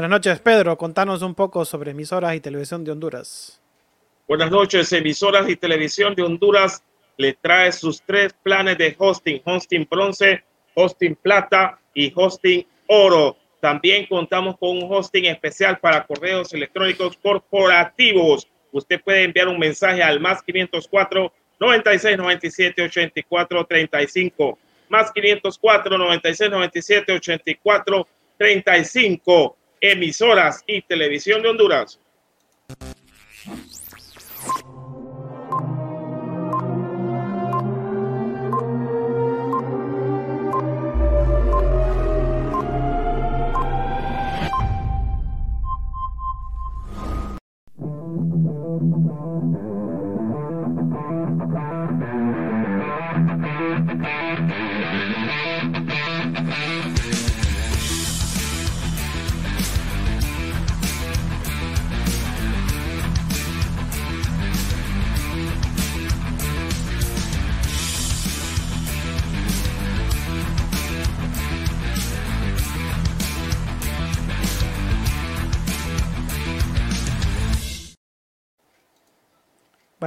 Buenas noches, Pedro. Contanos un poco sobre emisoras y televisión de Honduras. Buenas noches, emisoras y televisión de Honduras le trae sus tres planes de hosting, hosting bronce, hosting plata y hosting oro. También contamos con un hosting especial para correos electrónicos corporativos. Usted puede enviar un mensaje al más 504 96 97 84 35. Más 504 96 97 84 35 emisoras y televisión de Honduras.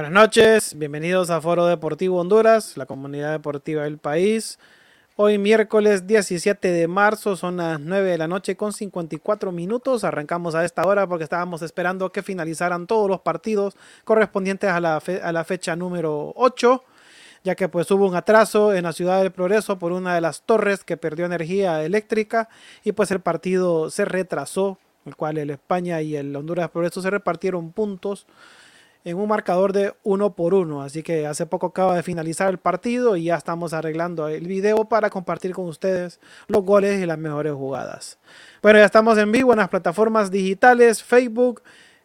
Buenas noches, bienvenidos a Foro Deportivo Honduras, la comunidad deportiva del país. Hoy miércoles 17 de marzo, son las 9 de la noche con 54 minutos. Arrancamos a esta hora porque estábamos esperando que finalizaran todos los partidos correspondientes a la, a la fecha número 8, ya que pues hubo un atraso en la ciudad del Progreso por una de las torres que perdió energía eléctrica y pues el partido se retrasó, el cual el España y el Honduras Progreso se repartieron puntos en un marcador de uno por uno. Así que hace poco acaba de finalizar el partido y ya estamos arreglando el video para compartir con ustedes los goles y las mejores jugadas. Bueno, ya estamos en vivo en las plataformas digitales, Facebook,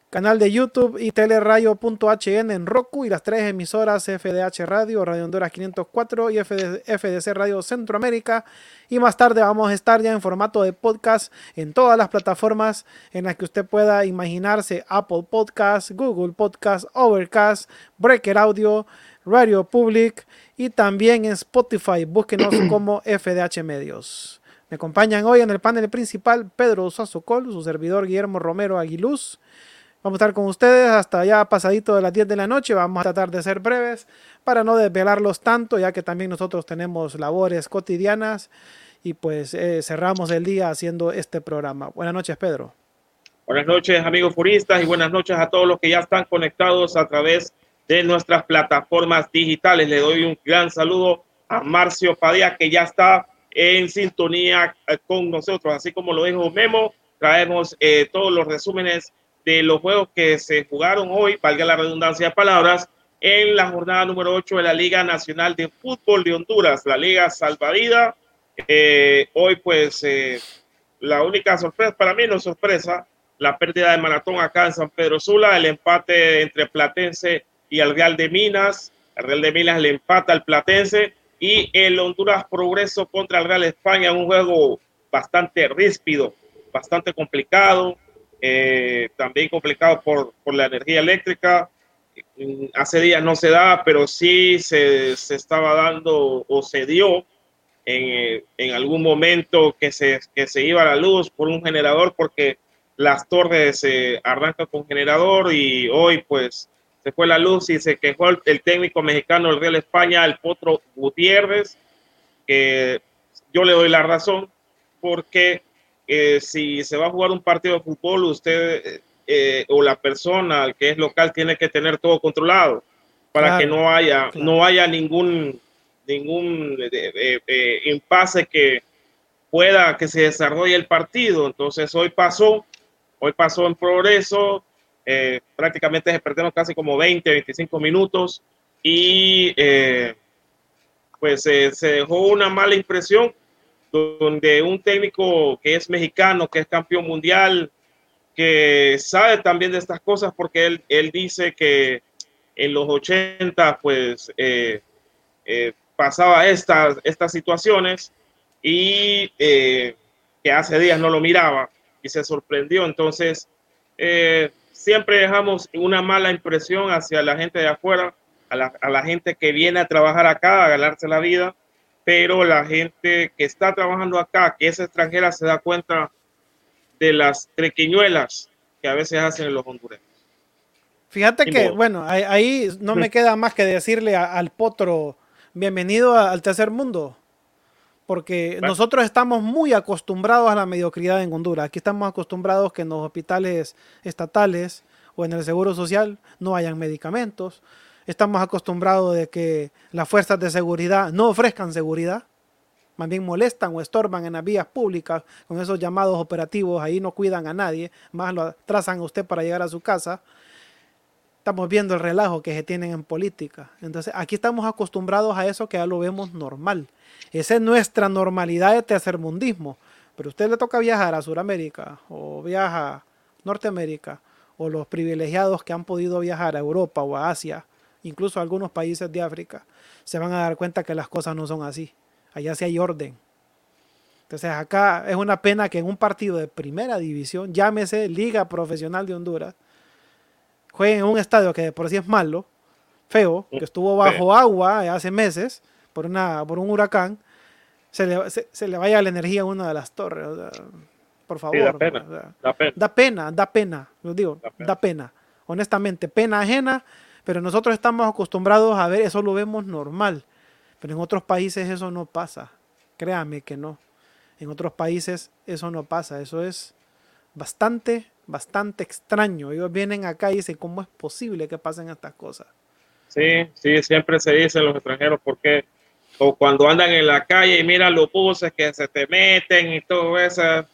canal de YouTube y teleradio.hn en Roku y las tres emisoras FDH Radio, Radio Honduras 504 y FDC Radio Centroamérica. Y más tarde vamos a estar ya en formato de podcast en todas las plataformas en las que usted pueda imaginarse Apple Podcast, Google Podcast, Overcast, Breaker Audio, Radio Public y también en Spotify. Búsquenos como FDH Medios. Me acompañan hoy en el panel principal Pedro Sazocol, su servidor Guillermo Romero Aguiluz. Vamos a estar con ustedes hasta ya pasadito de las 10 de la noche. Vamos a tratar de ser breves para no desvelarlos tanto, ya que también nosotros tenemos labores cotidianas y pues eh, cerramos el día haciendo este programa. Buenas noches, Pedro. Buenas noches, amigos furistas, y buenas noches a todos los que ya están conectados a través de nuestras plataformas digitales. Le doy un gran saludo a Marcio Padilla, que ya está en sintonía eh, con nosotros. Así como lo dijo Memo, traemos eh, todos los resúmenes de los juegos que se jugaron hoy, valga la redundancia de palabras, en la jornada número 8 de la Liga Nacional de Fútbol de Honduras, la Liga Salvadida. Eh, hoy, pues, la única sorpresa, para mí no sorpresa, la pérdida de maratón acá en San Pedro Sula, el empate entre Platense y el Real de Minas. El Real de Minas le empata al Platense y el Honduras Progreso contra el Real España, un juego bastante ríspido, bastante complicado, eh, también complicado por, por, la energía eléctrica. Hace días no se da, pero sí se, se estaba dando o se dio en, en, algún momento que se, que se iba a la luz por un generador porque las torres se arrancan con generador y hoy pues se fue la luz y se quejó el, técnico mexicano del Real España, el Potro Gutiérrez, que yo le doy la razón porque eh, si se va a jugar un partido de fútbol, usted eh, o la persona que es local tiene que tener todo controlado para que no haya, no haya ningún, ningún eh, impasse que pueda que se desarrolle el partido. Entonces hoy pasó Hoy pasó en progreso, eh, prácticamente se perdieron casi como 20, 25 minutos y eh, pues se dejó una mala impresión donde un técnico que es mexicano, que es campeón mundial, que sabe también de estas cosas porque él, él dice que en los 80 pues eh, pasaba estas, estas situaciones y que hace días no lo miraba y se sorprendió. Entonces, eh, siempre dejamos una mala impresión hacia la gente de afuera, a la, a la, gente que viene a trabajar acá, a ganarse la vida, pero la gente que está trabajando acá, que es extranjera, se da cuenta de las trequiñuelas que a veces hacen los hondureños. Fíjate que, bueno, ahí, no me queda más que decirle al potro, bienvenido al tercer mundo porque nosotros estamos muy acostumbrados a la mediocridad en Honduras. Aquí estamos acostumbrados que en los hospitales estatales o en el seguro social no hayan medicamentos. Estamos acostumbrados de que las fuerzas de seguridad no ofrezcan seguridad, más bien molestan o estorban en las vías públicas con esos llamados operativos, ahí no cuidan a nadie, más lo trazan a usted para llegar a su casa. Estamos viendo el relajo que se tienen en política. Entonces, aquí estamos acostumbrados a eso que ya lo vemos normal. Esa es nuestra normalidad de tercermundismo. Pero a usted le toca viajar a Sudamérica o viaja a Norteamérica o los privilegiados que han podido viajar a Europa o a Asia, incluso algunos países de África, se van a dar cuenta que las cosas no son así. Allá sí hay orden. Entonces acá es una pena que en un partido de primera división, llámese Liga Profesional de Honduras, jueguen en un estadio que por sí es malo, feo, que estuvo bajo agua hace meses, por, una, por un huracán, se le, se, le vaya la energía a una de las torres. por favor. da, pena, da, pena. da, pena. lo digo, da pena. Honestamente, pena ajena, pero nosotros estamos acostumbrados a ver, eso lo vemos normal. Pero en otros países eso no pasa. Créame que no. En otros países eso no pasa. Eso es bastante, bastante extraño. Ellos vienen acá y dicen, ¿cómo es posible que pasen estas cosas? Sí, sí, siempre se dicen los extranjeros, porque o cuando andan en la calle y miran los buses que se te meten y todo eso,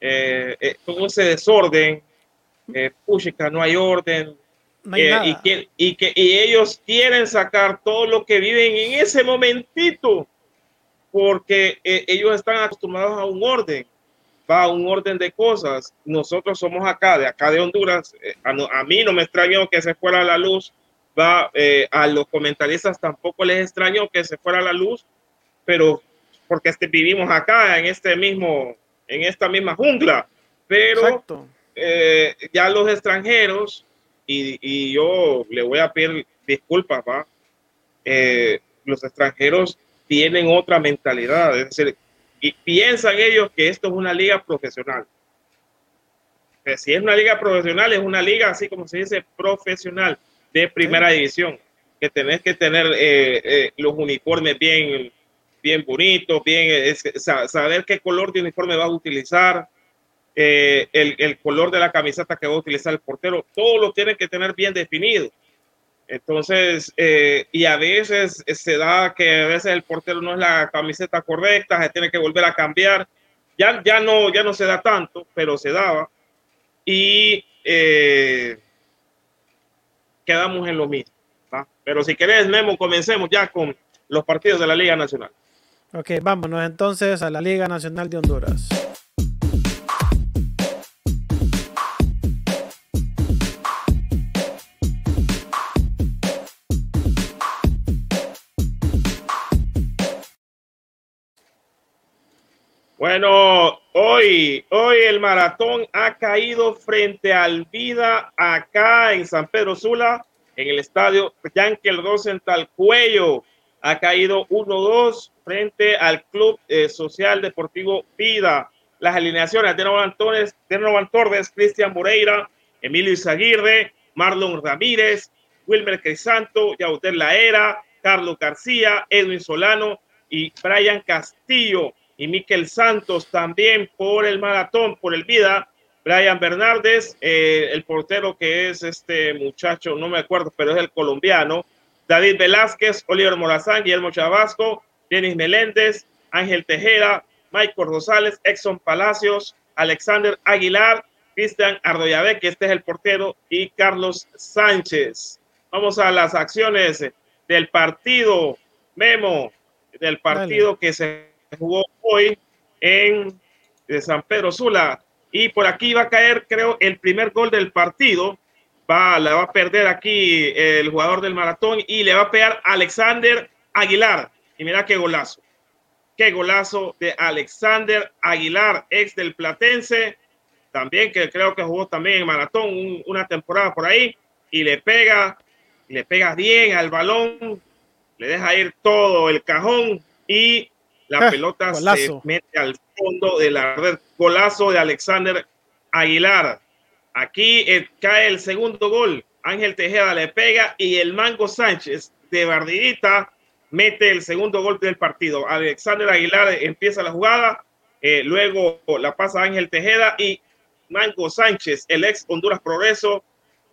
eh, eh, todo ese desorden, eh, no hay orden, eh, y, que, y, que, y ellos quieren sacar todo lo que viven en ese momentito, porque ellos están acostumbrados a un orden, va a un orden de cosas. Nosotros somos acá, de acá de Honduras, a, a mí no me extrañó que se fuera la luz eh, a los comentaristas tampoco les extrañó que se fuera la luz, pero porque este, vivimos acá en este mismo, en esta misma jungla, pero eh, ya los extranjeros, y, yo le voy a pedir disculpas, ¿va? Eh, los extranjeros tienen otra mentalidad, es decir, y piensan ellos que esto es una liga profesional. si es una liga profesional, es una liga así como se dice profesional de primera división, que tenés que tener eh, eh, los uniformes bien, bien bonitos, bien, saber qué color de uniforme vas a utilizar, eh, el, el, color de la camiseta que va a utilizar el portero, todo lo tiene que tener bien definido. Entonces, eh, y a veces se da que a veces el portero no es la camiseta correcta, se tiene que volver a cambiar. Ya, ya, no, ya no se da tanto, pero se daba. Y eh, quedamos en lo mismo. Pero si querés, Memo, comencemos ya con los partidos de la Liga Nacional. Ok, vámonos entonces a la Liga Nacional de Honduras. Bueno, hoy, hoy el maratón ha caído frente al Vida acá en San Pedro Sula, en el estadio Yankel Rosenthal Cuello. Ha caído 1-2 frente al Club eh, Social Deportivo Vida. Las alineaciones de Novan Torres, Torres, Cristian Moreira, Emilio Izaguirre, Marlon Ramírez, Wilmer Crisanto, Yautel Laera, Carlos García, Edwin Solano y Brian Castillo y Miquel Santos también por el maratón, por el vida. Brian Bernardes, eh, el portero que es este muchacho, no me acuerdo, pero es el colombiano. David Velázquez, Oliver Morazán, Guillermo Chavasco, Denis Meléndez, Ángel Tejera, Michael Rosales, Exxon Palacios, Alexander Aguilar, Cristian Ardoyabe, que este es el portero, y Carlos Sánchez. Vamos a las acciones del partido, Memo, del partido que se jugó hoy en San Pedro Sula. Y por aquí va a caer, creo, el primer gol del partido. Va, la va a perder aquí el jugador del maratón y le va a pegar Alexander Aguilar. Y mira qué golazo. Qué golazo de Alexander Aguilar, ex del Platense. También que creo que jugó también en maratón una temporada por ahí. Y le pega, le pega bien al balón. Le deja ir todo el cajón y la ah, pelota se mete al fondo de la red. Golazo de Alexander Aguilar. Aquí eh, cae el segundo gol. Ángel Tejeda le pega y el Mango Sánchez de Bardillita mete el segundo gol del partido. Alexander Aguilar empieza la jugada, eh, luego la pasa Ángel Tejeda y Mango Sánchez, el ex Honduras Progreso,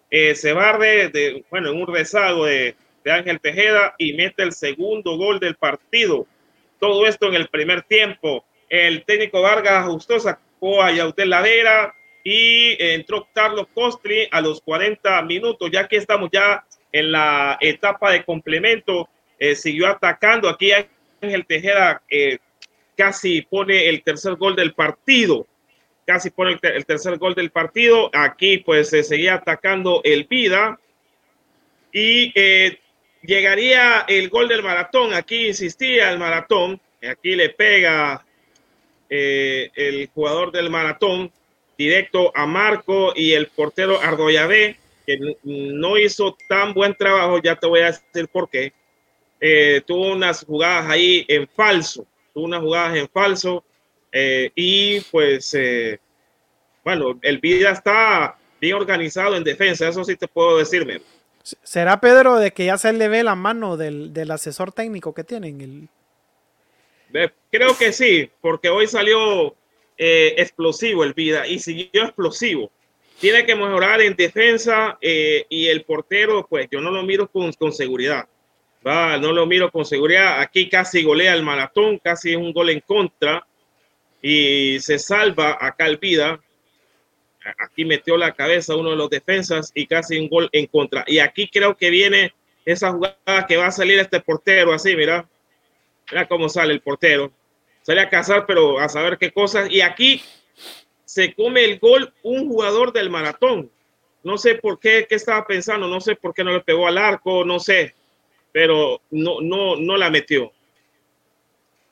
eh, se barre de, bueno, en un rezago de, de Ángel Tejeda y mete el segundo gol del partido. Todo esto en el primer tiempo. El técnico Vargas ajustó, sacó a Yautel Ladera y entró Carlos Costri a los 40 minutos, ya que estamos ya en la etapa de complemento. Eh, siguió atacando. Aquí Ángel Tejeda eh, casi pone el tercer gol del partido. Casi pone el, tercer gol del partido. Aquí pues se seguía atacando el Vida. Y eh, llegaría el gol del maratón. Aquí insistía el maratón. Aquí le pega eh, el jugador del maratón directo a Marco y el portero Ardoyabé, que no hizo tan buen trabajo. Ya te voy a decir por qué. Eh, tuvo unas jugadas ahí en falso. Tuvo unas jugadas en falso. Eh, y pues, bueno, el Vida está bien organizado en defensa. Eso sí te puedo decirme. ¿Será Pedro de que ya se le ve la mano del, asesor técnico que tienen? El... Creo que sí, porque hoy salió eh, explosivo el Vida y siguió explosivo. Tiene que mejorar en defensa eh, y el portero, pues yo no lo miro con, con seguridad. No lo miro con seguridad. Aquí casi golea el maratón, casi es un gol en contra y se salva acá el Vida aquí metió la cabeza uno de los defensas y casi un gol en contra. Y aquí creo que viene esa jugada que va a salir este portero así, mira. Mira cómo sale el portero. Sale a cazar, pero a saber qué cosas. Y aquí se come el gol un jugador del maratón. No sé por qué, qué estaba pensando, no sé por qué no le pegó al arco, no sé, pero no, no, no la metió.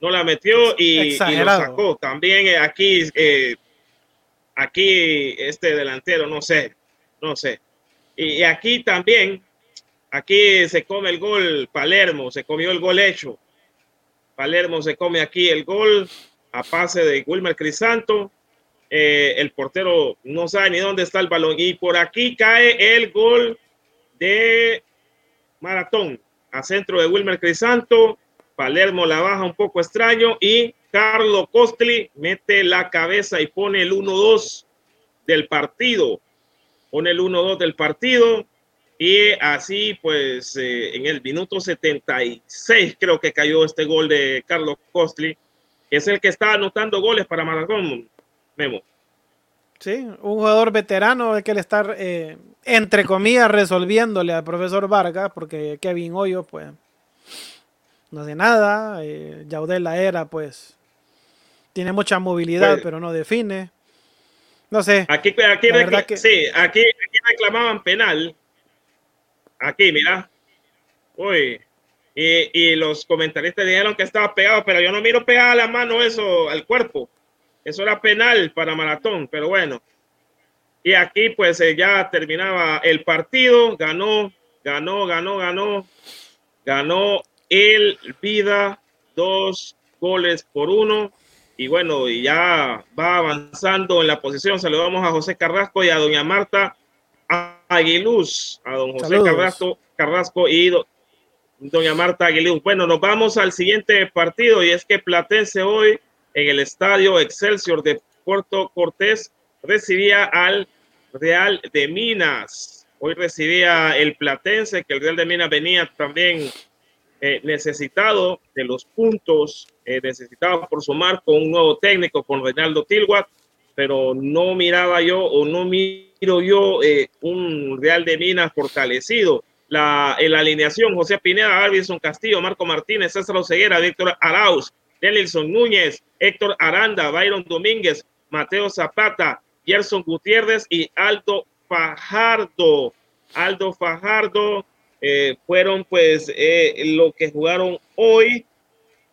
No la metió y, lo sacó. También eh, aquí eh, aquí este delantero, no sé, no sé. Y, aquí también, aquí se come el gol Palermo, se comió el gol hecho. Palermo se come aquí el gol a pase de Wilmer Crisanto. Eh, el portero no sabe ni dónde está el balón. Y por aquí cae el gol de Maratón a centro de Wilmer Crisanto. Palermo la baja un poco extraño y Carlos Costli mete la cabeza y pone el 1-2 del partido. Pone el 1-2 del partido y así pues eh, en el minuto 76 creo que cayó este gol de Carlos Costli, que es el que está anotando goles para Maratón, Memo. Sí, un jugador veterano que le está, eh, entre comillas, resolviéndole al profesor Vargas, porque Kevin Hoyo, pues, no hace nada. Eh, Yaudel la era, pues, tiene mucha movilidad, pues pero no define. No sé. Aquí, aquí, sí, aquí, reclamaban penal. Aquí, mira. Uy. Y, y, los comentaristas dijeron que estaba pegado, pero yo no miro pegada la mano eso al cuerpo. Eso era penal para Maratón, pero bueno. Y aquí pues eh, ya terminaba el partido, ganó, ganó, ganó, ganó, ganó el Vida dos goles por uno. Y bueno, y ya va avanzando en la posición. Saludamos a José Carrasco y a doña Marta Aguiluz, a don José Carrasco, Carrasco y doña Marta Aguiluz. Bueno, nos vamos al siguiente partido y es que Platense hoy en el estadio Excelsior de Puerto Cortés recibía al Real de Minas. Hoy recibía el Platense, que el Real de Minas venía también eh, necesitado de los puntos, eh, necesitado por sumar con un nuevo técnico, con Reinaldo Tilwat, pero no miraba yo o no miro yo eh, un Real de Minas fortalecido. La, en la alineación, José Pineda, Alvison Castillo, Marco Martínez, César Oseguera, Víctor Arauz, Nelson Núñez, Héctor Aranda, Byron Domínguez, Mateo Zapata, Gerson Gutiérrez y Aldo Fajardo. Aldo Fajardo eh, fueron pues eh, lo que jugaron hoy.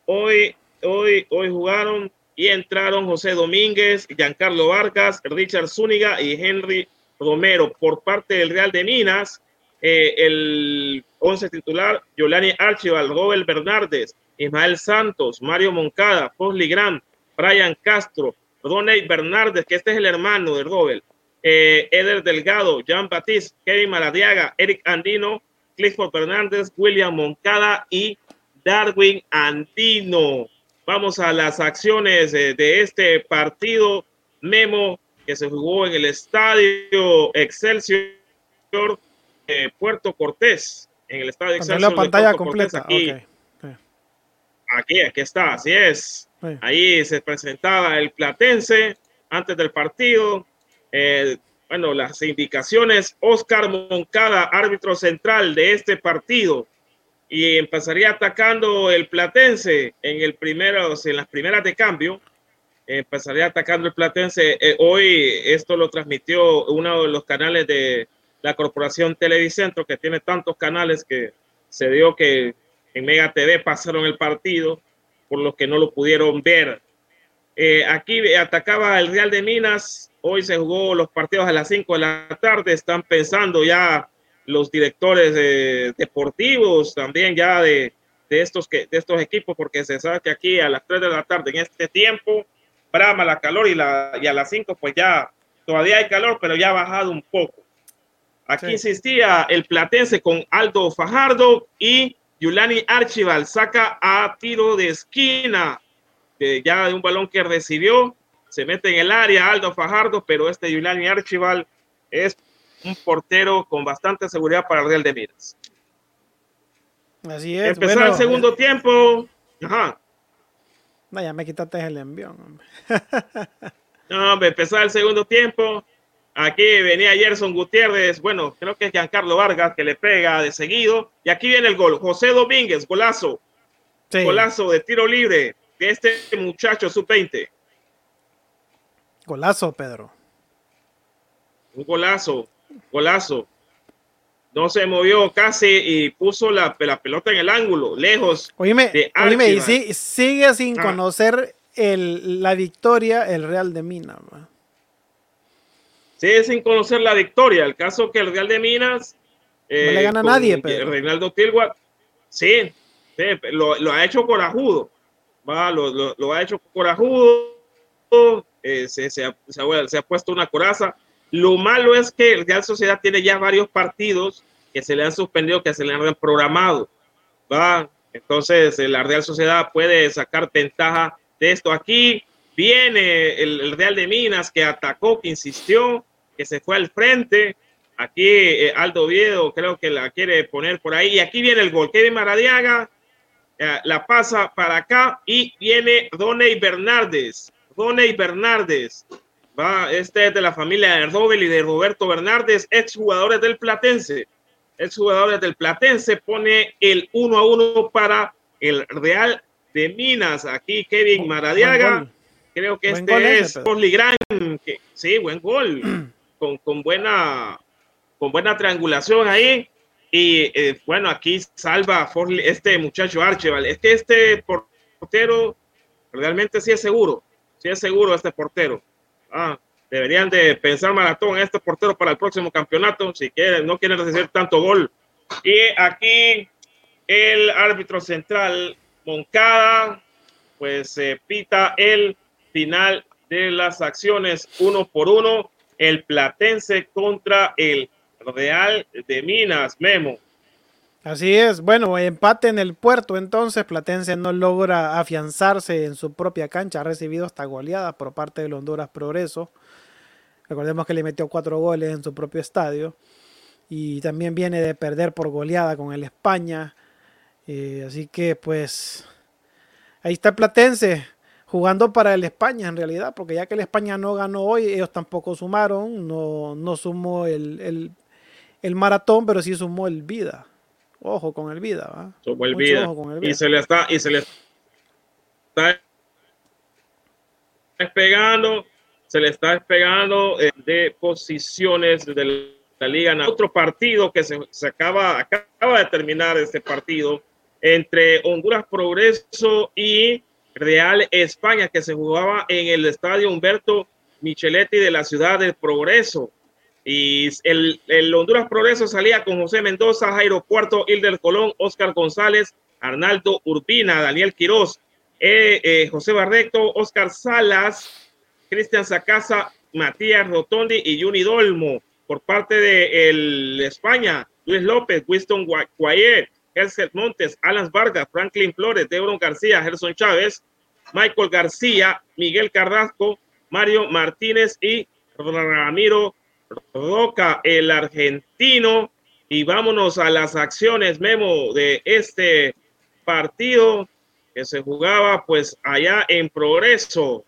Hoy, hoy, hoy jugaron y entraron José Domínguez, Giancarlo Vargas, Richard Zúñiga y Henry Romero. Por parte del Real de Minas, eh, el 11 titular, Yolani Archival, Robert Bernardes, Ismael Santos, Mario Moncada, Fosli Grant, Brian Castro, Ronald Bernardes, que este es el hermano de Robert, Eder Delgado, Jean Batiste, Kevin Maladiaga, Eric Andino, Clifford Fernández, William Moncada y Darwin Andino. Vamos a las acciones de, este partido Memo que se jugó en el estadio Excelsior de Puerto Cortés. En el estadio Excelsior. la pantalla completa. Aquí, aquí está, así es. Ahí se presentaba el Platense antes del partido. Eh, bueno, las indicaciones, Oscar Moncada, árbitro central de este partido, y empezaría atacando el Platense en el primero, en las primeras de cambio. Empezaría atacando el Platense. Eh, hoy esto lo transmitió uno de los canales de la Corporación Televicentro, que tiene tantos canales que se dio que en Mega TV pasaron el partido por los que no lo pudieron ver. Eh, aquí atacaba el Real de Minas. Hoy se jugó los partidos a las 5 de la tarde. Están pensando ya los directores deportivos también ya de, estos que, de estos equipos, porque se sabe que aquí a las 3 de la tarde en este tiempo brama la calor y, la, y a las 5 pues ya todavía hay calor, pero ya ha bajado un poco. Aquí insistía el Platense con Aldo Fajardo y Yulani Archival saca a tiro de esquina, ya de un balón que recibió, se mete en el área Aldo Fajardo, pero este Yulani Archival es un portero con bastante seguridad para el Real de Miras. Así es. Empezó el segundo tiempo. Ajá. Vaya, me quitaste el envión. no, hombre, empezó el segundo tiempo. Aquí venía Gerson Gutiérrez, bueno, creo que es Giancarlo Vargas que le pega de seguido. Y aquí viene el gol. José Domínguez, golazo. Golazo de tiro libre de este muchacho sub-20. Golazo, Pedro. Un golazo, golazo. No se movió casi y puso la, pelota en el ángulo, lejos. Oíme, de oíme y sigue sin ah. conocer el, la victoria el Real de Mina. Sí, sin conocer la victoria. El caso que el Real de Minas. no le gana a nadie, pero. Reinaldo Tilguat, sí, sí lo, ha hecho corajudo. Va, lo, lo, ha hecho corajudo. Eh, se, ha, puesto una coraza. Lo malo es que el Real Sociedad tiene ya varios partidos que se le han suspendido, que se le han programado. Va, Entonces, la Real Sociedad puede sacar ventaja de esto. Aquí viene el, Real de Minas que atacó, que insistió, que se fue al frente. Aquí eh, Aldo Viedo creo que la quiere poner por ahí. Y aquí viene el gol. Kevin Maradiaga eh, la pasa para acá y viene Doney Bernardes. Doney Bernardes. Va, este es de la familia de Robel y de Roberto Bernardes, exjugadores del Platense. Exjugadores del Platense pone el 1 a 1 para el Real de Minas. Aquí Kevin Maradiaga. Creo que este es Porly Gran. sí, buen gol. con, con, buena, con buena triangulación ahí. Y eh, bueno, aquí salva este muchacho Archibald. Es que este portero realmente sí es seguro. Sí es seguro este portero. Ah, deberían de pensar maratón en este portero para el próximo campeonato. Si quieren, no quieren recibir tanto gol. Y aquí el árbitro central Moncada, pues se pita el final de las acciones uno por uno. El Platense contra el Real de Minas, Memo. Así es, bueno, empate en el puerto, entonces Platense no logra afianzarse en su propia cancha, ha recibido hasta goleadas por parte del Honduras Progreso. Recordemos que le metió cuatro goles en su propio estadio y también viene de perder por goleada con el España. Eh, así que pues ahí está Platense jugando para el España en realidad, porque ya que el España no ganó hoy, ellos tampoco sumaron, no, no sumó el, el, maratón, pero sí sumó el vida. Ojo con el vida, ¿va? Sumó el vida. Y se le está, y se le está despegando, se le está despegando eh, de posiciones de la liga. Otro partido que se, se acaba, acaba de terminar este partido entre Honduras Progreso y Real España, que se jugaba en el estadio Humberto Micheletti de la ciudad del Progreso. Y el, Honduras Progreso salía con José Mendoza, Jairo Cuarto, Hilder Colón, Oscar González, Arnaldo Urbina, Daniel Quiroz, eh, eh, José Barreto, Oscar Salas, Cristian Sacasa, Matías Rotondi y Juni Dolmo. Por parte de el España, Luis López, Winston Guayet, Hersel Montes, Alan Vargas, Franklin Flores, Debron García, Gerson Chávez, Michael García, Miguel Carrasco, Mario Martínez y Ramiro Roca, el argentino. Y vámonos a las acciones, Memo, de este partido que se jugaba pues allá en progreso.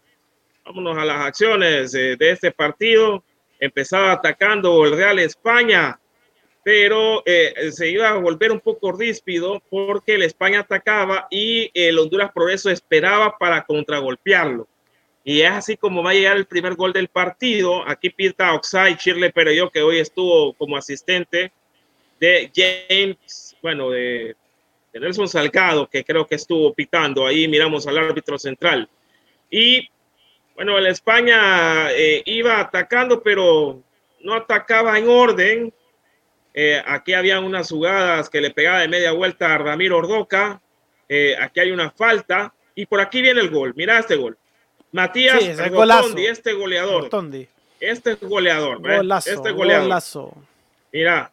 Vámonos a las acciones de, este partido. Empezaba atacando el Real España pero eh, se iba a volver un poco ríspido porque el España atacaba y el Honduras Progreso esperaba para contragolpearlo. Y es así como va a llegar el primer gol del partido. Aquí pita Oxai Chirle yo que hoy estuvo como asistente de James, bueno, de, Nelson Salgado, que creo que estuvo pitando. Ahí miramos al árbitro central. Y bueno, el España eh, iba atacando, pero no atacaba en orden eh, aquí había unas jugadas que le pegaba de media vuelta a Ramiro Ordoca. Eh, aquí hay una falta. Y por aquí viene el gol. Mira este gol. Matías sí, este goleador. Este goleador. este goleador. Mira.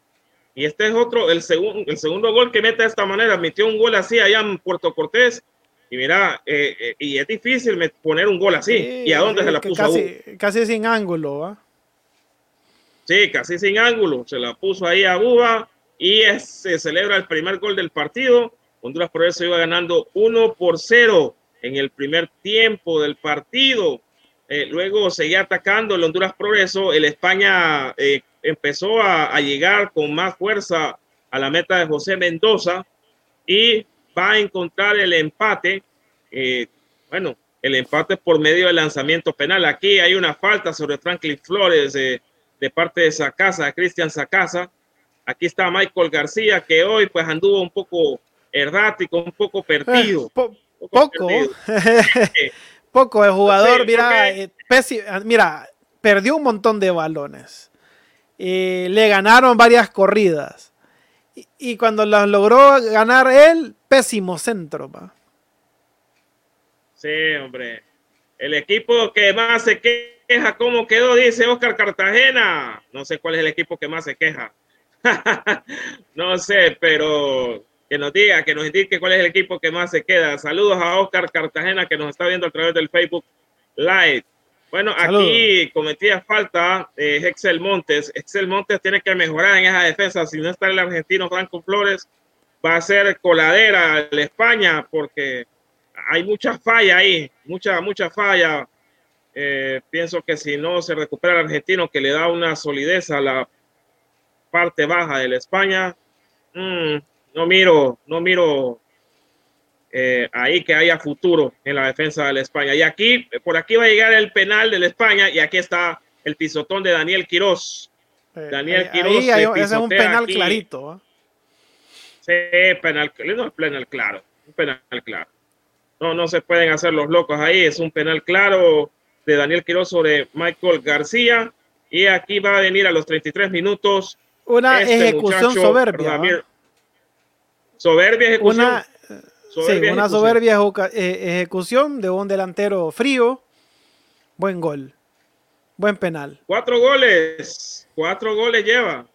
Y este es otro, el, segundo el segundo gol que mete de esta manera. Metió un gol así allá en Puerto Cortés. Y mira, eh, y es difícil poner un gol así. ¿Y a dónde se la puso? Casi, casi sin ángulo, ¿va? Sí, casi sin ángulo. Se la puso ahí a Buba y se celebra el primer gol del partido. Honduras Progreso iba ganando 1 por 0 en el primer tiempo del partido. Eh, luego seguía atacando el Honduras Progreso. El España eh, empezó a, llegar con más fuerza a la meta de José Mendoza y va a encontrar el empate. Eh, bueno, el empate por medio del lanzamiento penal. Aquí hay una falta sobre Franklin Flores de parte de Sacasa, Cristian Sacasa. Aquí está Michael García, que hoy pues anduvo un poco errático, un poco perdido. Poco. poco el jugador, mira, eh, ah, mira, perdió un montón de balones. Eh, le ganaron varias corridas. Y, cuando las logró ganar él, pésimo centro. Sí, hombre. El equipo que más se queja cómo quedó, dice Oscar Cartagena. No sé cuál es el equipo que más se queja. no sé, pero que nos diga, que nos indique cuál es el equipo que más se queda. Saludos a Oscar Cartagena que nos está viendo a través del Facebook Live. Bueno, aquí cometía falta eh, Excel Montes. Excel Montes tiene que mejorar en esa defensa. Si no está el argentino Franco Flores, va a ser coladera la España porque hay mucha falla ahí, mucha, mucha falla. Eh, pienso que si no se recupera el argentino, que le da una solidez a la parte baja de la España, mm, no miro, no miro eh, ahí que haya futuro en la defensa de la España. Y aquí, por aquí va a llegar el penal de la España y aquí está el pisotón de Daniel Quirós. Eh, Daniel Quirós. Ahí ese es un penal clarito. Sí, penal, no penal claro, un penal claro. No, no se pueden hacer los locos ahí, es un penal claro de Daniel Quirós sobre Michael García. Y aquí va a venir a los 33 minutos. Una este ejecución soberbia. Soberbia ejecución. Una, sí, una soberbia eh, ejecución de un delantero frío. Buen gol. Buen penal. Cuatro goles. Cuatro goles lleva.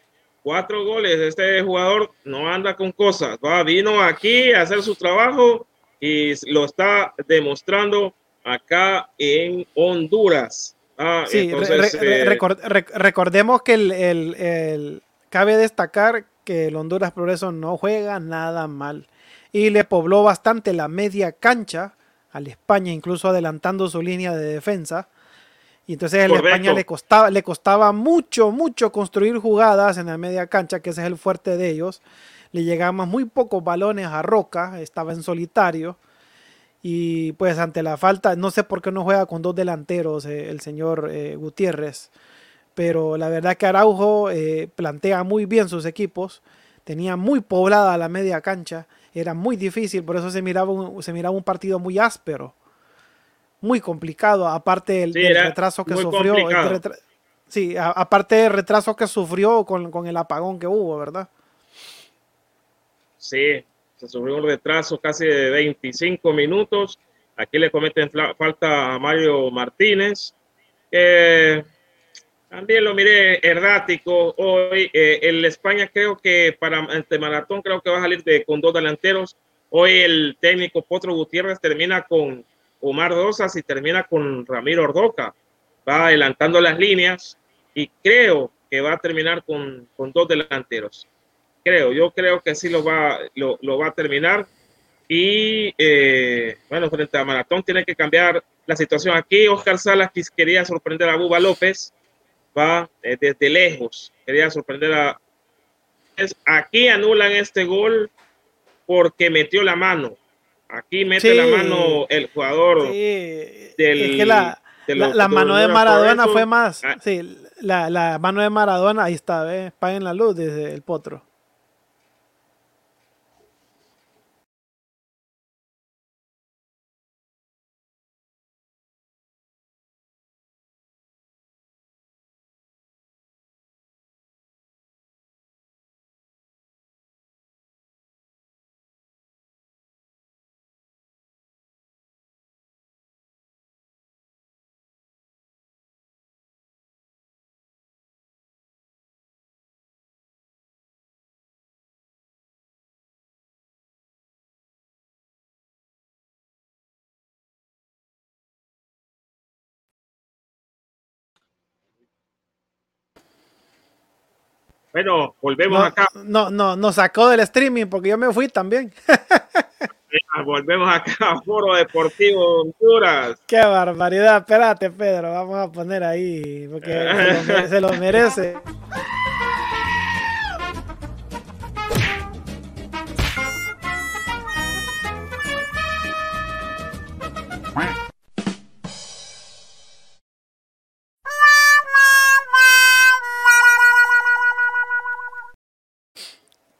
Cuatro goles. Este jugador no anda con cosas. Va, vino aquí a hacer su trabajo y lo está demostrando acá en Honduras. Ah, sí, eh, recordemos que el, cabe destacar que el Honduras Progreso no juega nada mal y le pobló bastante la media cancha al España, incluso adelantando su línea de defensa. Y entonces a España le costaba, le costaba mucho, mucho construir jugadas en la media cancha, que ese es el fuerte de ellos. Le llegaban muy pocos balones a Roca, estaba en solitario. Y pues ante la falta, no sé por qué no juega con dos delanteros eh, el señor eh, Gutiérrez. Pero la verdad que Araujo eh, plantea muy bien sus equipos. Tenía muy poblada la media cancha era muy difícil, por eso se miraba un, se miraba un partido muy áspero, muy complicado, aparte del, retraso que sufrió. sí, aparte del retraso que sufrió con, el apagón que hubo, ¿verdad? Sí, se sufrió un retraso casi de 25 minutos. Aquí le cometen falta a Mario Martínez. También lo miré errático hoy. Eh, el España creo que para este maratón creo que va a salir de, con dos delanteros. Hoy el técnico Potro Gutiérrez termina con Omar Rosas y termina con Ramiro Ordoca. Va adelantando las líneas y creo que va a terminar con, con dos delanteros. Creo, yo creo que sí lo va, lo, lo va a terminar. Y eh, bueno, frente a Maratón tiene que cambiar la situación aquí. Oscar Salas quería sorprender a Buba López va eh, desde lejos. Quería sorprender a... Aquí anulan este gol porque metió la mano. Aquí mete la mano el jugador del, la, la, mano de Maradona fue más. Ah. Sí, la, la, mano de Maradona, ahí está, ¿ves? Paguen la luz desde el potro. Bueno, volvemos acá. No, no, nos sacó del streaming porque yo me fui también. volvemos acá Foro Deportivo Honduras. Qué barbaridad. Espérate, Pedro, vamos a poner ahí porque se lo merece.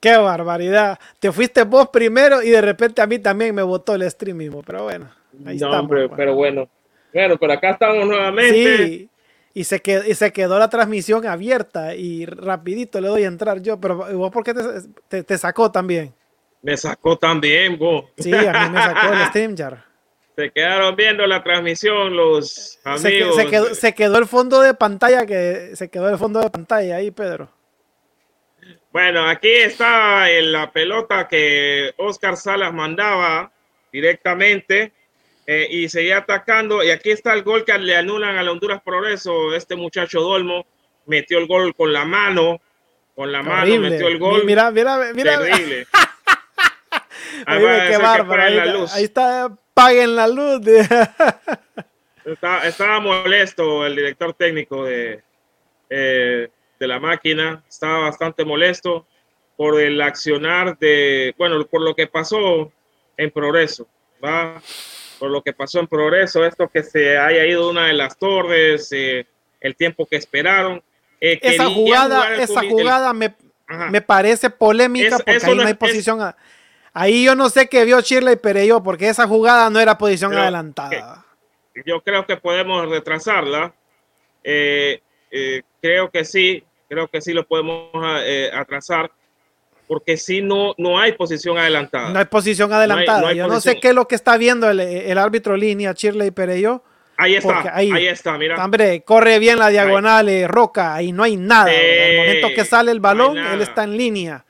Qué barbaridad. Te fuiste vos primero y de repente a mí también me votó el streaming, pero bueno. Ahí no, pues. pero bueno. Bueno, pero acá estamos nuevamente. Sí. Y se, quedó, y se quedó la transmisión abierta y rapidito le doy a entrar yo. Pero vos, ¿por qué te, sacó también? Me sacó también, vos. Sí, a mí me sacó el StreamYard. Se quedaron viendo la transmisión los amigos. Se, quedó, se quedó el fondo de pantalla que se quedó el fondo de pantalla ahí, Pedro. Bueno, aquí está la pelota que Oscar Salas mandaba directamente eh, y seguía atacando. Y aquí está el gol que le anulan a la Honduras Progreso. Este muchacho Dolmo metió el gol con la mano. Con la mano metió el gol. Mira, mira, mira. Terrible. qué bárbaro. Ahí, está, paguen la luz. estaba molesto el director técnico de, eh, de la máquina. Estaba bastante molesto por el accionar de, bueno, por lo que pasó en progreso. ¿va? por lo que pasó en progreso, esto que se haya ido una de las torres, eh, el tiempo que esperaron. Eh, esa jugada, esa jugada me, me, parece polémica porque ahí no hay posición. ahí yo no sé qué vio Shirley Pereyó porque esa jugada no era posición adelantada. yo creo que podemos retrasarla. Eh, creo que sí, creo que sí lo podemos atrasar porque si no, no hay posición adelantada. No hay posición adelantada. Yo no sé qué es lo que está viendo el, árbitro línea, Shirley Pereyó. Ahí está, ahí, está, mira. Hombre, corre bien la diagonal, eh, Roca, ahí no hay nada. en el momento que sale el balón, él está en línea.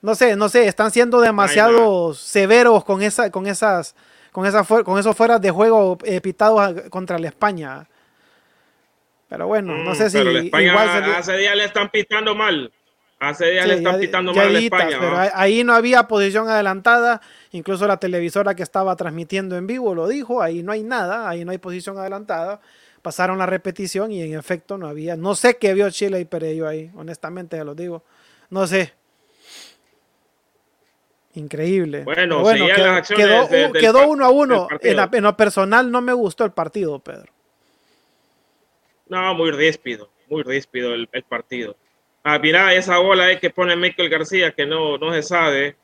No sé, no sé, están siendo demasiado severos con esa, con esas, con esas, con esos fueras de juego eh, pitados contra la España. Pero bueno, no mm, sé si igual hace días le están pitando mal. Hace días le están pitando mal a España. Pero ahí no había posición adelantada. Incluso la televisora que estaba transmitiendo en vivo lo dijo. Ahí no hay nada. Ahí no hay posición adelantada. Pasaron la repetición y en efecto no había. No sé qué vio Chile y Perello ahí. Honestamente, ya lo digo. No sé. Increíble. Bueno, bueno quedó, quedó uno a uno. En, lo personal no me gustó el partido, Pedro. No, muy ríspido. Muy ríspido el partido. Ah, mira esa bola que pone Michael García que no, no se sabe.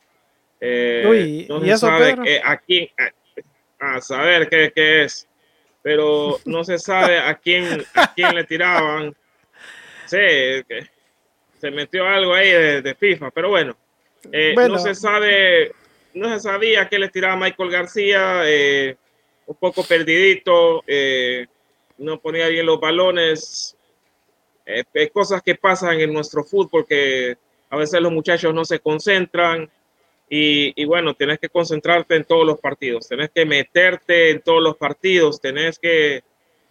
Eh, no se sabe a quién, a, saber qué, qué, es, pero no se sabe a quién, a quién le tiraban. Sí, se metió algo ahí de, FIFA, pero eh, bueno, no se sabe, no se sabía qué le tiraba Michael García, eh, un poco perdidito, no ponía bien los balones, eh, cosas que pasan en nuestro fútbol que a veces los muchachos no se concentran y, bueno, tenés que concentrarte en todos los partidos, tenés que meterte en todos los partidos, tenés que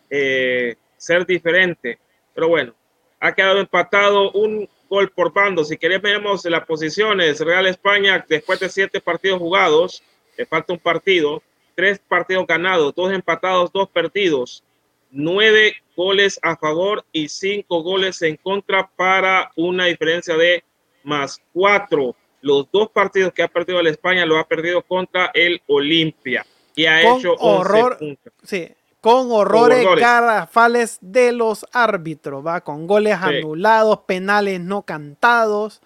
eh, ser diferente. Pero bueno, ha quedado empatado un gol por bando. Si querés, vemos las posiciones. Real España, después de siete partidos jugados, le falta un partido, tres partidos ganados, dos empatados, dos perdidos nueve goles a favor y cinco goles en contra para una diferencia de más cuatro. Los dos partidos que ha perdido el España lo ha perdido contra el Olimpia y ha hecho horror, Sí, con horrores garrafales de los árbitros, va con goles anulados, penales no cantados.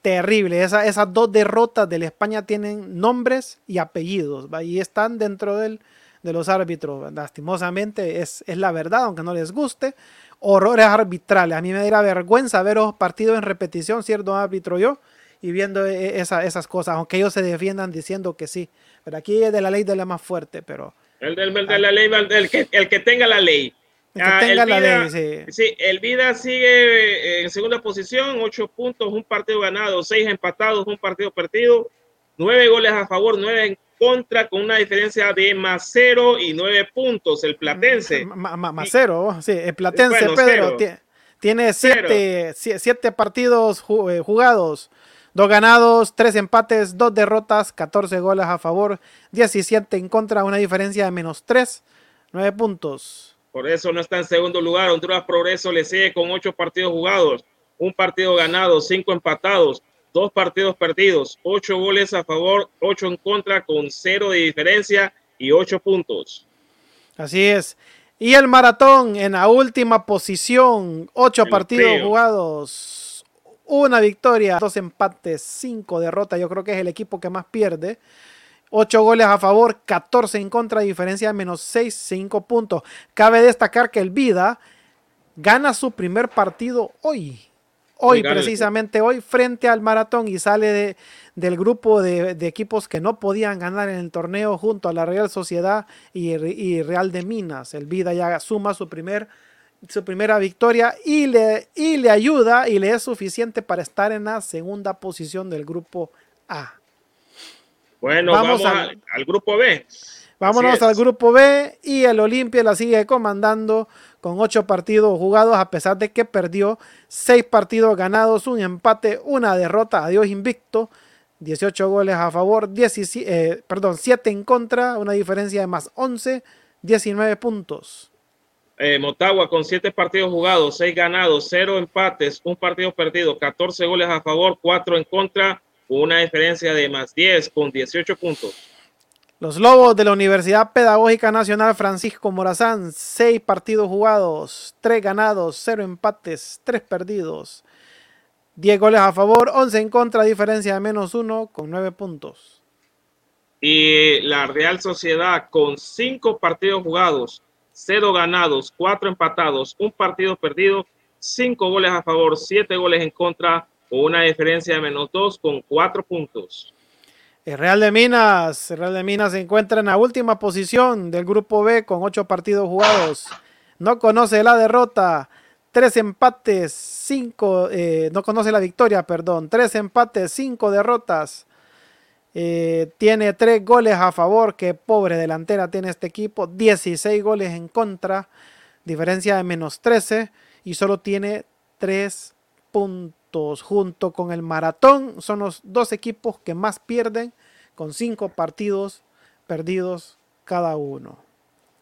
Terrible. esas dos derrotas del España tienen nombres y apellidos, ¿va? y están dentro del, de los árbitros. Lastimosamente es, es la verdad, aunque no les guste. Horrores arbitrales. A mí me daría vergüenza ver los partidos en repetición, cierto árbitro yo, y viendo e, e, esas cosas, aunque ellos se defiendan diciendo que sí. Pero aquí es de la ley de la más fuerte, pero... El, del, de la ley, el que, el que tenga la ley. El que ah, tenga la ley, sí. sí. el Vida sigue en segunda posición, ocho puntos, un partido ganado, seis empatados, un partido perdido, nueve goles a favor, nueve en contra con una diferencia de más cero y nueve puntos el Platense. más cero, sí, el Platense, Pedro, tiene siete, siete, partidos eh, jugados, dos ganados, tres empates, dos derrotas, 14 goles a favor, 17 en contra, una diferencia de menos tres, nueve puntos. Por eso no está en segundo lugar. Honduras Progreso le sigue con ocho partidos jugados, un partido ganado, cinco empatados, dos partidos perdidos, ocho goles a favor, ocho en contra, con cero de diferencia y ocho puntos. Así es. Y el maratón en la última posición, ocho partidos jugados, una victoria, dos empates, cinco derrotas. Yo creo que es el equipo que más pierde. Ocho goles a favor, 14 en contra, diferencia de menos seis, cinco puntos. Cabe destacar que el Vida gana su primer partido hoy hoy, precisamente hoy, frente al maratón y sale de, del grupo de, equipos que no podían ganar en el torneo junto a la Real Sociedad y, Real de Minas. El Vida ya suma su primer su primera victoria y le, y le ayuda y le es suficiente para estar en la segunda posición del grupo A. Bueno, vamos, al, grupo B. Vámonos al grupo B y el Olimpia la sigue comandando con ocho partidos jugados a pesar de que perdió seis partidos ganados, un empate, una derrota, adiós invicto, 18 goles a favor, 17, eh, perdón, 7 en contra, una diferencia de más 11, 19 puntos. Eh, Motagua con 7 partidos jugados, 6 ganados, 0 empates, un partido perdido, 14 goles a favor, 4 en contra, una diferencia de más 10 con 18 puntos. Los Lobos de la Universidad Pedagógica Nacional Francisco Morazán, 6 partidos jugados, 3 ganados, 0 empates, 3 perdidos. 10 goles a favor, 11 en contra, diferencia de menos 1 con 9 puntos. Y la Real Sociedad con 5 partidos jugados, 0 ganados, 4 empatados, un partido perdido, 5 goles a favor, 7 goles en contra, una diferencia de menos 2 con 4 puntos. El Real de Minas, el Real de Minas se encuentra en la última posición del grupo B con 8 partidos jugados. No conoce la derrota, 3 empates, 5, eh, no conoce la victoria, perdón, 3 empates, 5 derrotas. Eh, tiene 3 goles a favor, que pobre delantera tiene este equipo, 16 goles en contra, diferencia de menos 13 y solo tiene 3 puntos junto con el Maratón. Son los dos equipos que más pierden con cinco partidos perdidos cada uno.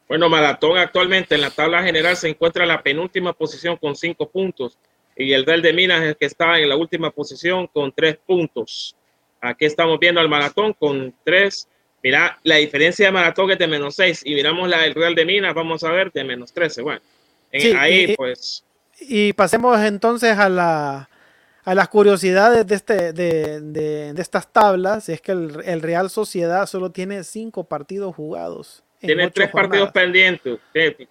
Bueno, Maratón actualmente en la tabla general se encuentra en la penúltima posición con cinco puntos y el Real de Minas es el que está en la última posición con tres puntos. Aquí estamos viendo al Maratón con tres. Mira, la diferencia de Maratón es de menos seis y miramos la del Real de Minas, vamos a ver, de menos trece. Bueno, ahí pues. Y pasemos entonces a la, a las curiosidades de, este, de, estas tablas es que el, Real Sociedad solo tiene cinco partidos jugados. Tiene tres partidos pendientes.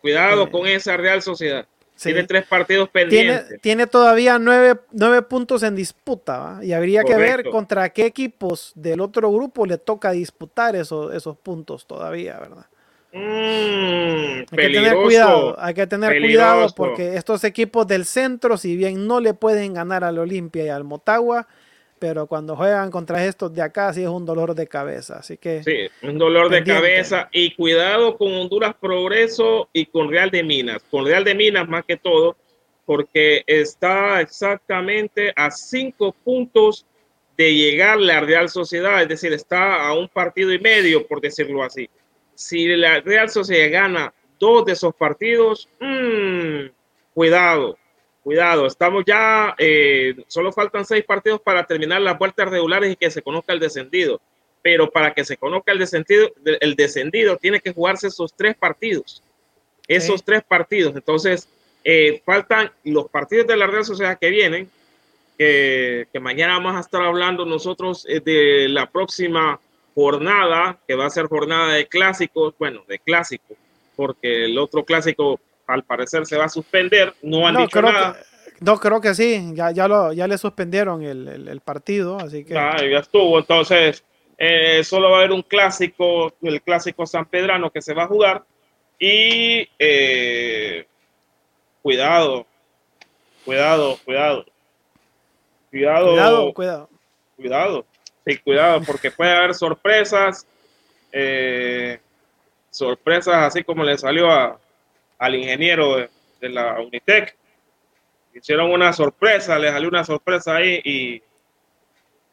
Cuidado con esa Real Sociedad. Tiene tres partidos pendientes. Tiene, todavía nueve, puntos en disputa. Y habría que ver contra qué equipos del otro grupo le toca disputar esos, esos puntos todavía, ¿verdad? Mm, hay que tener cuidado, hay que tener cuidado porque estos equipos del centro, si bien no le pueden ganar al Olimpia y al Motagua, pero cuando juegan contra estos de acá sí es un dolor de cabeza, así que sí, un dolor de cabeza y cuidado con Honduras Progreso y con Real de Minas, con Real de Minas más que todo, porque está exactamente a cinco puntos de llegarle a Real Sociedad, es decir, está a un partido y medio, por decirlo así si la Real Sociedad gana dos de esos partidos, mmm, cuidado, cuidado. Estamos ya, eh, solo faltan seis partidos para terminar las vueltas regulares y que se conozca el descendido. Pero para que se conozca el descendido, el descendido tiene que jugarse esos tres partidos. Esos tres partidos. Entonces, eh, faltan los partidos de la Real Sociedad que vienen, que, que mañana vamos a estar hablando nosotros eh, de la próxima jornada, que va a ser jornada de clásicos, bueno, de clásico, porque el otro clásico al parecer se va a suspender, no han dicho nada. no, creo que sí, ya, ya, lo, ya le suspendieron el, partido, así que... Ah, ya estuvo, entonces eh, solo va a haber un clásico, el clásico San Pedrano que se va a jugar y eh, cuidado, cuidado, cuidado, cuidado, cuidado, cuidado. cuidado cuidado, porque puede haber sorpresas, eh, sorpresas así como le salió a, al ingeniero de, la Unitec. Hicieron una sorpresa, le salió una sorpresa ahí y,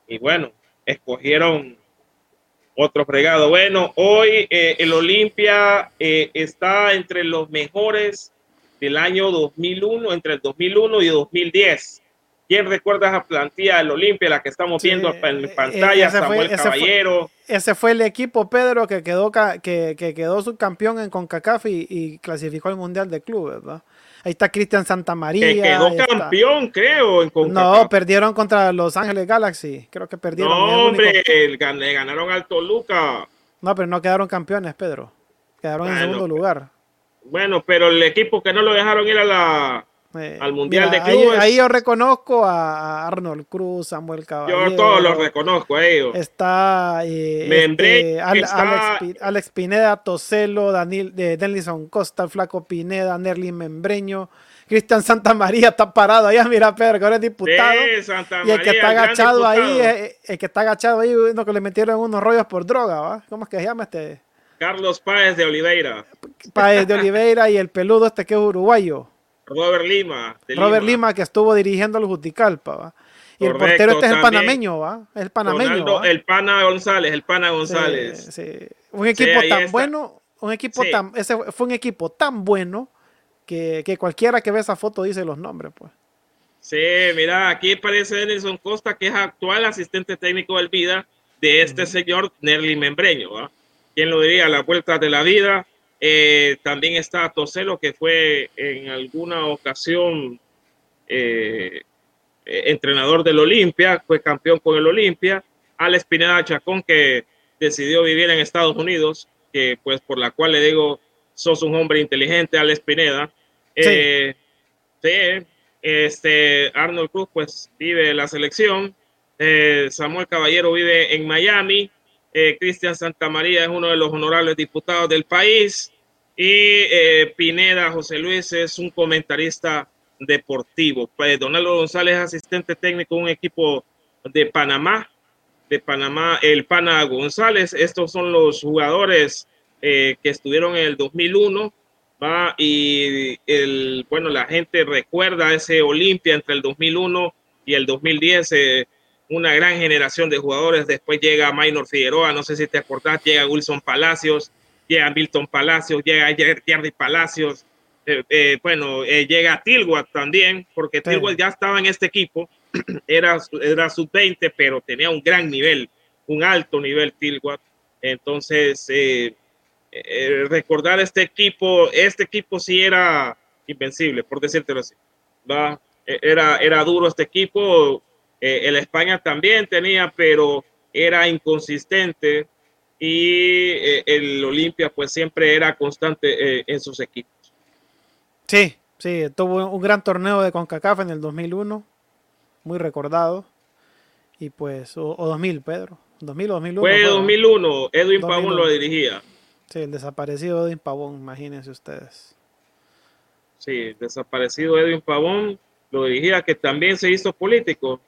y bueno, escogieron otro fregado. Bueno, hoy eh, el Olimpia eh, está entre los mejores del año 2001, entre el 2001 y 2010. ¿Quién recuerda esa plantilla del Olimpia, la que estamos viendo en eh, pantalla? Ese Samuel fue, Caballero. Ese fue, el equipo, Pedro, que quedó, que, que quedó subcampeón en CONCACAF y, clasificó al Mundial de Clubes, ¿verdad? Ahí está Cristian Santamaría. Que quedó campeón, creo, en CONCACAF. No, perdieron contra Los Ángeles Galaxy. Creo que perdieron. No, hombre, le ganaron al Toluca. No, pero no quedaron campeones, Pedro. Quedaron en segundo lugar. Bueno, pero el equipo que no lo dejaron ir a la eh, al Mundial de Clubes. Ahí, yo reconozco a Arnold Cruz, Samuel Caballero. Yo todos los reconozco a ellos. Está, eh, este, Alex, Pineda, Toselo, Daniel, de Denison Costa, Flaco Pineda, Nerly Membreño. Cristian Santa María está parado allá, mira Pedro, que ahora es diputado. y el que está agachado ahí, el, que está agachado ahí, uno que le metieron unos rollos por droga, ¿va? ¿Cómo es que se llama este? Carlos Páez de Oliveira. Páez de Oliveira y el peludo este que es uruguayo. Robert Lima. Robert Lima. que estuvo dirigiendo el Juticalpa, ¿va? Y el portero este es el panameño, ¿va? El panameño. el Pana González, el Pana González. Sí, Un equipo tan bueno, un equipo tan, ese fue un equipo tan bueno que, cualquiera que ve esa foto dice los nombres, pues. Sí, mira, aquí aparece Nelson Costa, que es actual asistente técnico del Vida de este señor Nerly Membreño, ¿va? ¿Quién lo diría? La vuelta de la vida. Eh, también está Toselo, que fue en alguna ocasión eh, eh, entrenador del Olimpia, fue campeón con el Olimpia. Alex Pineda Chacón, que decidió vivir en Estados Unidos, que pues por la cual le digo, sos un hombre inteligente, Alex Pineda. Sí. este, Arnold Cruz pues vive en la selección. Samuel Caballero vive en Miami. Eh, Cristian Santamaría es uno de los honorables diputados del país y eh, Pineda José Luis es un comentarista deportivo. Pues Donaldo González, asistente técnico de un equipo de Panamá, de Panamá, el Pana González. Estos son los jugadores eh, que estuvieron en el 2001. ¿va? Y bueno, la gente recuerda ese Olimpia entre el 2001 y el 2010 una gran generación de jugadores. Después llega Maynor Figueroa, no sé si te acordás, llega Wilson Palacios, llega Milton Palacios, llega Jerry Palacios. Eh, eh, bueno, eh, llega Tilwat también, porque Tilwat ya estaba en este equipo, era, era sub-20, pero tenía un gran nivel, un alto nivel Tilwat. Entonces, recordar este equipo, este equipo sí era invencible, por decírtelo así. ¿va? Era, era duro este equipo, eh, el España también tenía, pero era inconsistente y eh, el Olimpia pues siempre era constante eh, en sus equipos. Sí, sí, tuvo un gran torneo de CONCACAF en el 2001, muy recordado. Y pues, o, 2000, Pedro. 2000 o 2001. Fue 2001, Edwin Pavón lo dirigía. Sí, el desaparecido Edwin Pavón, imagínense ustedes. Sí, el desaparecido Edwin Pavón lo dirigía, que también se hizo político.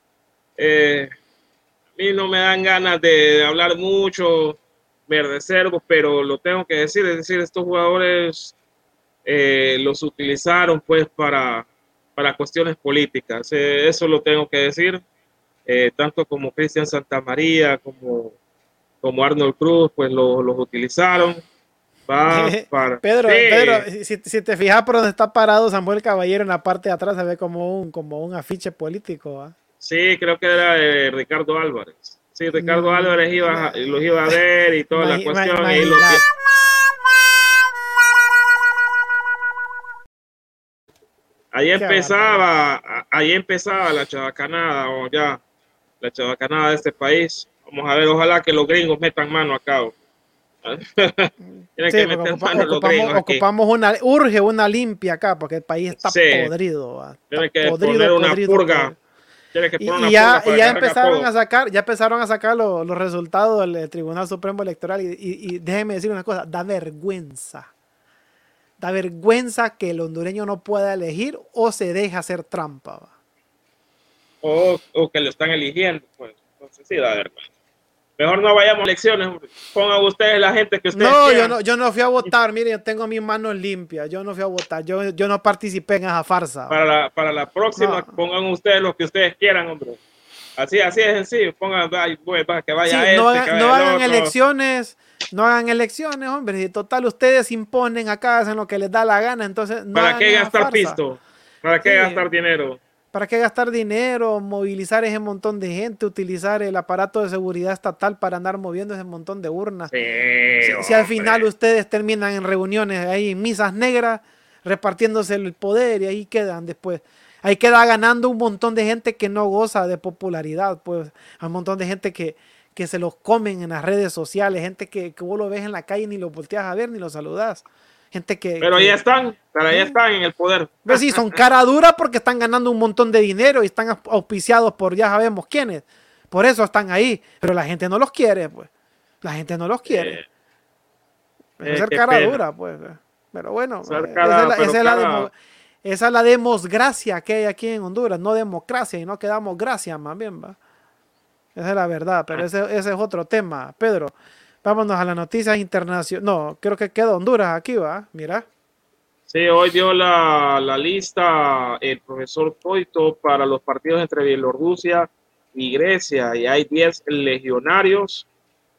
Eh, a mí no me dan ganas de, hablar mucho, reservo, pero lo tengo que decir, es decir, estos jugadores eh, los utilizaron pues para, para cuestiones políticas, eh, eso lo tengo que decir, tanto como Cristian Santamaría como, como Arnold Cruz, pues los utilizaron. Para, Pedro, Pedro si, te fijas por donde está parado Samuel Caballero en la parte de atrás se ve como un, como un afiche político. Sí, creo que era de Ricardo Álvarez. Sí, Ricardo Álvarez iba, los iba a ver y toda la cuestión. Ahí empezaba, ahí empezaba la chavacanada, o ya, la chavacanada de este país. Vamos a ver, ojalá que los gringos metan mano acá. Tienen que meter mano los gringos ocupamos una, urge una limpia acá, porque el país está podrido. Tiene que poner una purga y, ya, empezaron a sacar, ya empezaron a sacar los resultados del Tribunal Supremo Electoral y, y, déjeme decir una cosa, da vergüenza. Da vergüenza que el hondureño no pueda elegir o se deje hacer trampa. O, o, que lo están eligiendo, pues. Entonces sí da vergüenza. Mejor no vayamos a elecciones. Pongan ustedes la gente que ustedes No, yo no, yo no fui a votar. Miren, yo tengo mis manos limpias. Yo no fui a votar. Yo, yo no participé en esa farsa. Para la, para la próxima, pongan ustedes lo que ustedes quieran, hombre. Así, así es sencillo. Pongan, pues, que vaya este, no, hagan, no hagan elecciones. No hagan elecciones, hombre. Si total ustedes imponen acá, hacen lo que les da la gana. Entonces, no ¿Para qué gastar pisto? ¿Para qué gastar dinero? ¿Para qué gastar dinero, movilizar ese montón de gente, utilizar el aparato de seguridad estatal para andar moviendo ese montón de urnas? si, al final ustedes terminan en reuniones ahí, en misas negras, repartiéndose el poder y ahí quedan después. Ahí queda ganando un montón de gente que no goza de popularidad, pues un montón de gente que, que se los comen en las redes sociales, gente que, que vos lo ves en la calle y ni lo volteas a ver ni lo saludas. Gente que. Pero ahí están, pero ahí están en el poder. Pues sí, son cara dura porque están ganando un montón de dinero y están auspiciados por ya sabemos quiénes. Por eso están ahí. Pero la gente no los quiere, pues. La gente no los quiere. Eh, ser cara dura, pues. Pero bueno, esa, es la, demosgracia que hay aquí en Honduras. No democracia y no quedamos gracia, más bien, va. Esa es la verdad, pero ese, ese es otro tema, Pedro. Vámonos a las noticias internacionales. No, creo que queda Honduras aquí, va. Mira. Sí, hoy dio la, la lista el profesor Coito para los partidos entre Bielorrusia y Grecia. Y hay 10 legionarios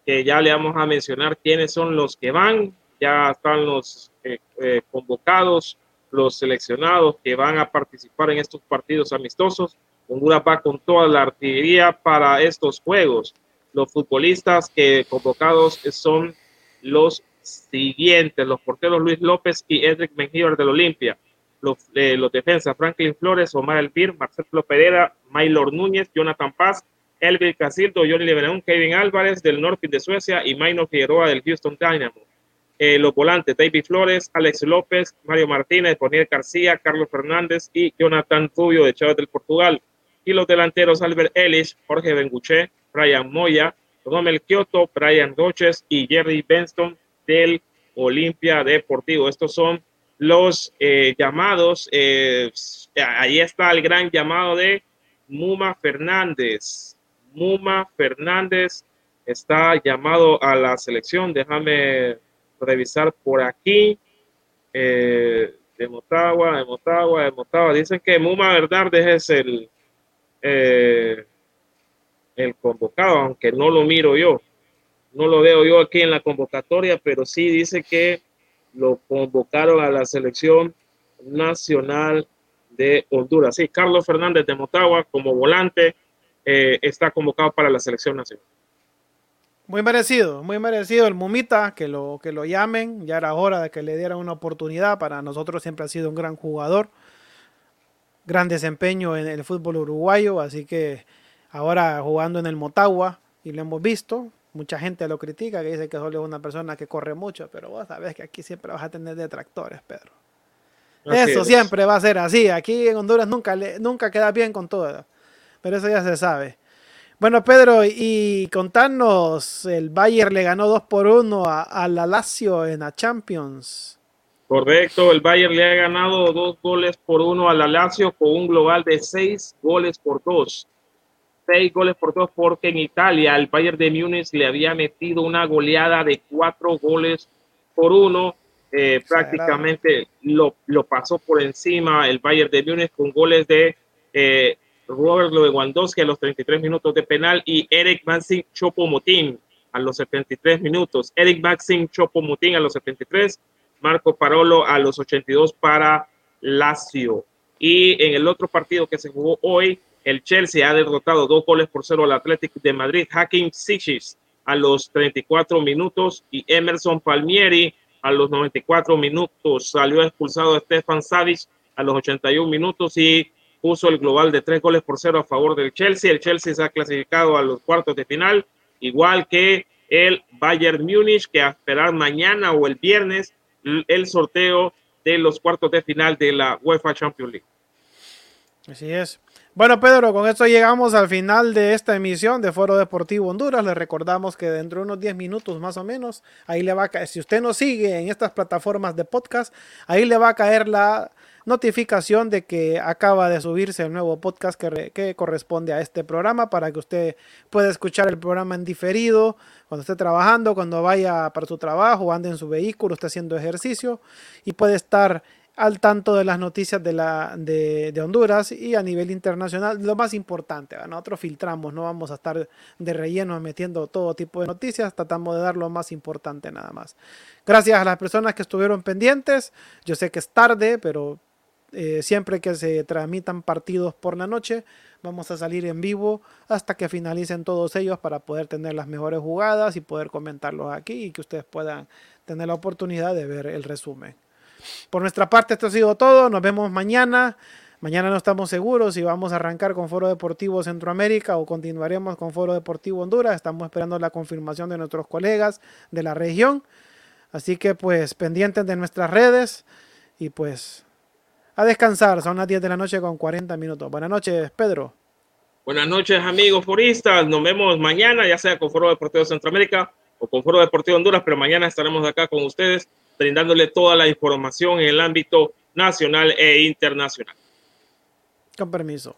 que ya le vamos a mencionar quiénes son los que van. Ya están los eh, eh, convocados, los seleccionados que van a participar en estos partidos amistosos. Honduras va con toda la artillería para estos juegos. Los futbolistas que convocados son los siguientes, los porteros Luis López y Edric Mengíbar del Olimpia, los, eh, los defensas Franklin Flores, Omar Elvir, Marcelo Pereira, Maylor Núñez, Jonathan Paz, Elvin Casildo, Johnny Leverón, Kevin Álvarez del Norte de Suecia y Maino Figueroa del Houston Dynamo. Eh, los volantes David Flores, Alex López, Mario Martínez, Boniel García, Carlos Fernández y Jonathan Rubio de Chávez del Portugal. Y los delanteros Albert Ellis, Jorge Benguché, Brian Moya, Romel Kioto, Brian Roches y Jerry Benston del Olimpia Deportivo. Estos son los eh, llamados. Eh, ahí está el gran llamado de Muma Fernández. Muma Fernández está llamado a la selección. Déjame revisar por aquí. Eh, de Motagua, de Motagua, de Motagua. Dicen que Muma Verdardes es el, el convocado, aunque no lo miro yo. No lo veo yo aquí en la convocatoria, pero sí dice que lo convocaron a la selección nacional de Honduras. Sí, Carlos Fernández de Motagua como volante eh, está convocado para la selección nacional. Muy merecido, muy merecido el Mumita, que lo, que lo llamen, ya era hora de que le dieran una oportunidad, para nosotros siempre ha sido un gran jugador, gran desempeño en el fútbol uruguayo, así que ahora jugando en el Motagua, y lo hemos visto, mucha gente lo critica, que dice que solo es una persona que corre mucho, pero vos sabés que aquí siempre vas a tener detractores, Pedro. eso siempre va a ser así, aquí en Honduras nunca, nunca queda bien con todo, pero eso ya se sabe. Bueno, Pedro, y contanos, el Bayern le ganó 2 por 1 a, la Lazio en la Champions. Correcto, el Bayern le ha ganado dos goles por uno a la Lazio con un global de seis goles por dos seis goles por dos porque en Italia el Bayern de Múnich le había metido una goleada de cuatro goles por uno. Eh, prácticamente lo, lo, pasó por encima el Bayern de Múnich con goles de eh, Robert Lewandowski a los 33 minutos de penal y Eric Maxim Chopomotín a los 73 minutos. Eric Maxim Chopomotín a los 73, Marco Parolo a los 82 para Lazio. Y en el otro partido que se jugó hoy, el Chelsea ha derrotado dos goles por cero al Atlético de Madrid. Hakim Ziyech a los 34 minutos y Emerson Palmieri a los 94 minutos. Salió expulsado Stefan Savic a los 81 minutos y puso el global de tres goles por cero a favor del Chelsea. El Chelsea se ha clasificado a los cuartos de final, igual que el Bayern Múnich, que a esperar mañana o el viernes el sorteo de los cuartos de final de la UEFA Champions League. Así es. Bueno, Pedro, con esto llegamos al final de esta emisión de Foro Deportivo Honduras. Les recordamos que dentro de unos 10 minutos más o menos, ahí le va a caer, si usted nos sigue en estas plataformas de podcast, ahí le va a caer la notificación de que acaba de subirse el nuevo podcast que, que corresponde a este programa para que usted pueda escuchar el programa en diferido cuando esté trabajando, cuando vaya para su trabajo, ande en su vehículo, esté haciendo ejercicio y puede estar al tanto de las noticias de, la, de, Honduras y a nivel internacional. Lo más importante, nosotros filtramos, no vamos a estar de relleno metiendo todo tipo de noticias, tratamos de dar lo más importante nada más. Gracias a las personas que estuvieron pendientes, yo sé que es tarde, pero eh, siempre que se transmitan partidos por la noche, vamos a salir en vivo hasta que finalicen todos ellos para poder tener las mejores jugadas y poder comentarlos aquí y que ustedes puedan tener la oportunidad de ver el resumen. Por nuestra parte, esto ha sido todo. Nos vemos mañana. Mañana no estamos seguros si vamos a arrancar con Foro Deportivo Centroamérica o continuaremos con Foro Deportivo Honduras. Estamos esperando la confirmación de nuestros colegas de la región. Así que pues pendientes de nuestras redes y pues a descansar. Son las 10 de la noche con 40 minutos. Buenas noches, Pedro. Buenas noches, amigos foristas. Nos vemos mañana, ya sea con Foro Deportivo Centroamérica o con Foro Deportivo Honduras, pero mañana estaremos acá con ustedes brindándole toda la información en el ámbito nacional e internacional. Con permiso.